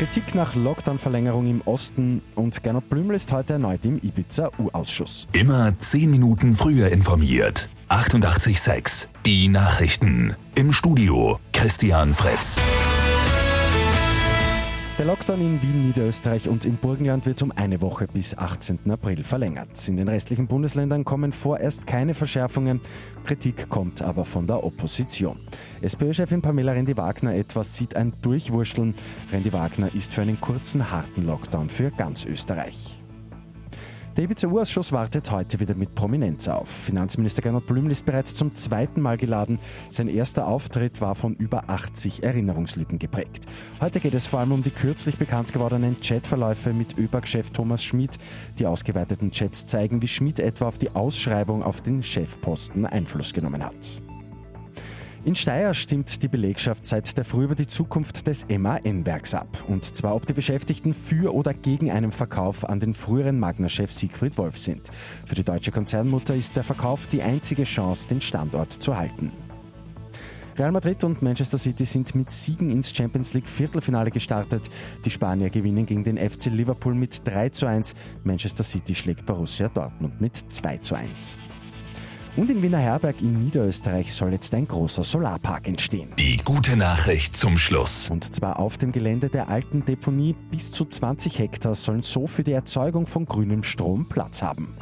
Kritik nach Lockdown-Verlängerung im Osten und Gernot Blümel ist heute erneut im Ibiza-U-Ausschuss. Immer 10 Minuten früher informiert. 88.6 Die Nachrichten. Im Studio Christian Fritz. Der Lockdown in Wien, Niederösterreich und im Burgenland wird um eine Woche bis 18. April verlängert. In den restlichen Bundesländern kommen vorerst keine Verschärfungen. Kritik kommt aber von der Opposition. SPÖ-Chefin Pamela Rendi-Wagner etwas sieht ein Durchwurschteln. Rendi-Wagner ist für einen kurzen, harten Lockdown für ganz Österreich. Der Ibiza-U-Ausschuss wartet heute wieder mit Prominenz auf. Finanzminister Gernot Blümel ist bereits zum zweiten Mal geladen. Sein erster Auftritt war von über 80 Erinnerungslücken geprägt. Heute geht es vor allem um die kürzlich bekannt gewordenen Chatverläufe mit ÖBAG-Chef Thomas Schmidt. Die ausgeweiteten Chats zeigen, wie Schmidt etwa auf die Ausschreibung auf den Chefposten Einfluss genommen hat. In Steyr stimmt die Belegschaft seit der Früh über die Zukunft des MAN-Werks ab. Und zwar, ob die Beschäftigten für oder gegen einen Verkauf an den früheren Magna-Chef Siegfried Wolf sind. Für die deutsche Konzernmutter ist der Verkauf die einzige Chance, den Standort zu halten. Real Madrid und Manchester City sind mit Siegen ins Champions League Viertelfinale gestartet. Die Spanier gewinnen gegen den FC Liverpool mit 3 zu 1. Manchester City schlägt Borussia Dortmund mit 2 zu 1. Und in Wiener Herberg in Niederösterreich soll jetzt ein großer Solarpark entstehen. Die gute Nachricht zum Schluss. Und zwar auf dem Gelände der alten Deponie. Bis zu 20 Hektar sollen so für die Erzeugung von grünem Strom Platz haben.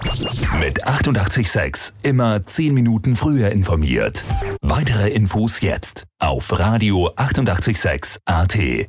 Mit 886 immer 10 Minuten früher informiert. Weitere Infos jetzt auf Radio 886 AT.